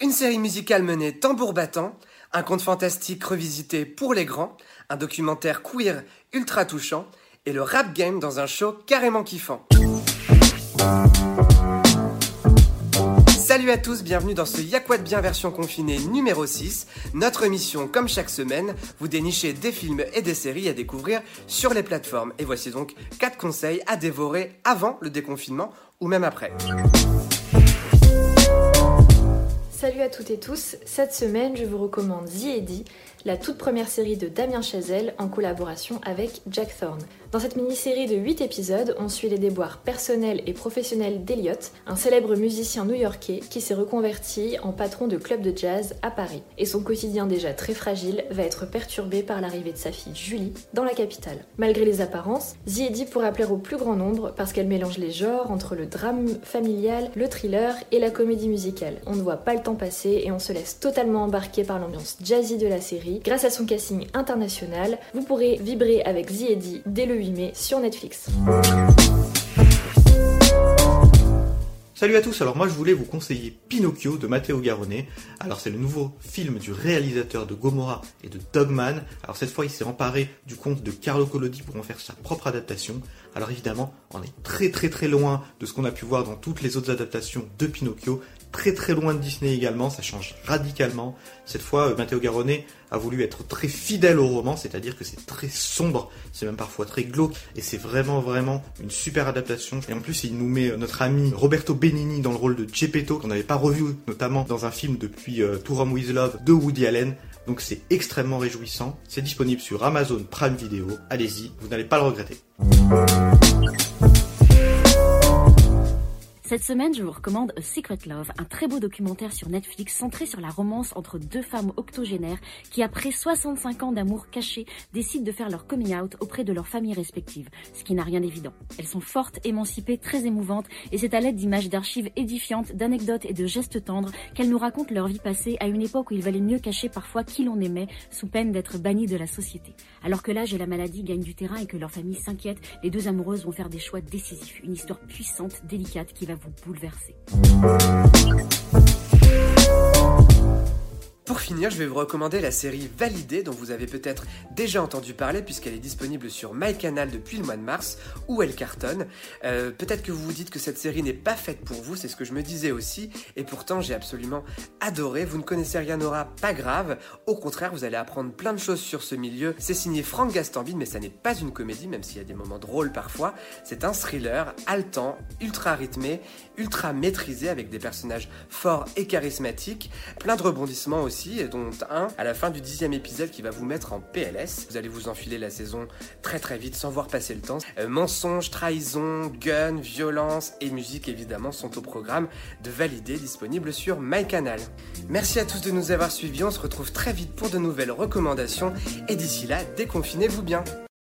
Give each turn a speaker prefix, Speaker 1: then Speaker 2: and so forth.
Speaker 1: Une série musicale menée tambour battant, un conte fantastique revisité pour les grands, un documentaire queer ultra touchant et le rap game dans un show carrément kiffant. Salut à tous, bienvenue dans ce Y'a quoi de bien version confinée numéro 6. Notre mission, comme chaque semaine, vous dénichez des films et des séries à découvrir sur les plateformes. Et voici donc 4 conseils à dévorer avant le déconfinement ou même après.
Speaker 2: Salut à toutes et tous, cette semaine je vous recommande The Eddie, la toute première série de Damien Chazelle en collaboration avec Jack Thorne. Dans cette mini-série de 8 épisodes, on suit les déboires personnels et professionnels d'Eliott, un célèbre musicien new-yorkais qui s'est reconverti en patron de club de jazz à Paris. Et son quotidien déjà très fragile va être perturbé par l'arrivée de sa fille Julie dans la capitale. Malgré les apparences, The Eddie pourrait plaire au plus grand nombre parce qu'elle mélange les genres entre le drame familial, le thriller et la comédie musicale. On ne voit pas le temps passer et on se laisse totalement embarquer par l'ambiance jazzy de la série. Grâce à son casting international, vous pourrez vibrer avec Eddie dès le 8 mai sur Netflix.
Speaker 3: Salut à tous, alors moi je voulais vous conseiller Pinocchio de Matteo Garone. Alors c'est le nouveau film du réalisateur de Gomorrah et de Dogman. Alors cette fois il s'est emparé du conte de Carlo Collodi pour en faire sa propre adaptation. Alors évidemment on est très très très loin de ce qu'on a pu voir dans toutes les autres adaptations de Pinocchio. Très très loin de Disney également, ça change radicalement. Cette fois, euh, Matteo Garone a voulu être très fidèle au roman, c'est-à-dire que c'est très sombre, c'est même parfois très glauque, et c'est vraiment vraiment une super adaptation. Et en plus, il nous met euh, notre ami Roberto Benigni dans le rôle de Geppetto, qu'on n'avait pas revu notamment dans un film depuis euh, To With Love de Woody Allen. Donc c'est extrêmement réjouissant. C'est disponible sur Amazon Prime Video. Allez-y, vous n'allez pas le regretter.
Speaker 4: Cette semaine, je vous recommande Secret Love, un très beau documentaire sur Netflix centré sur la romance entre deux femmes octogénaires qui, après 65 ans d'amour caché, décident de faire leur coming out auprès de leurs familles respectives, ce qui n'a rien d'évident. Elles sont fortes, émancipées, très émouvantes, et c'est à l'aide d'images d'archives édifiantes, d'anecdotes et de gestes tendres qu'elles nous racontent leur vie passée à une époque où il valait mieux cacher parfois qui l'on aimait, sous peine d'être banni de la société. Alors que l'âge et la maladie gagnent du terrain et que leur famille s'inquiète, les deux amoureuses vont faire des choix décisifs. Une histoire puissante, délicate, qui va vous bouleverser.
Speaker 1: Pour finir, je vais vous recommander la série Validée dont vous avez peut-être déjà entendu parler puisqu'elle est disponible sur MyCanal depuis le mois de mars où elle cartonne. Euh, peut-être que vous vous dites que cette série n'est pas faite pour vous, c'est ce que je me disais aussi et pourtant j'ai absolument adoré. Vous ne connaissez rien Nora, pas grave. Au contraire, vous allez apprendre plein de choses sur ce milieu. C'est signé Franck Gastambide mais ça n'est pas une comédie même s'il y a des moments drôles parfois. C'est un thriller haletant, ultra rythmé, ultra maîtrisé avec des personnages forts et charismatiques, plein de rebondissements aussi dont un à la fin du dixième épisode qui va vous mettre en PLS. Vous allez vous enfiler la saison très très vite sans voir passer le temps. Euh, mensonges, trahison, gun, violence et musique évidemment sont au programme de valider disponible sur MyCanal. Merci à tous de nous avoir suivis, on se retrouve très vite pour de nouvelles recommandations et d'ici là, déconfinez-vous bien.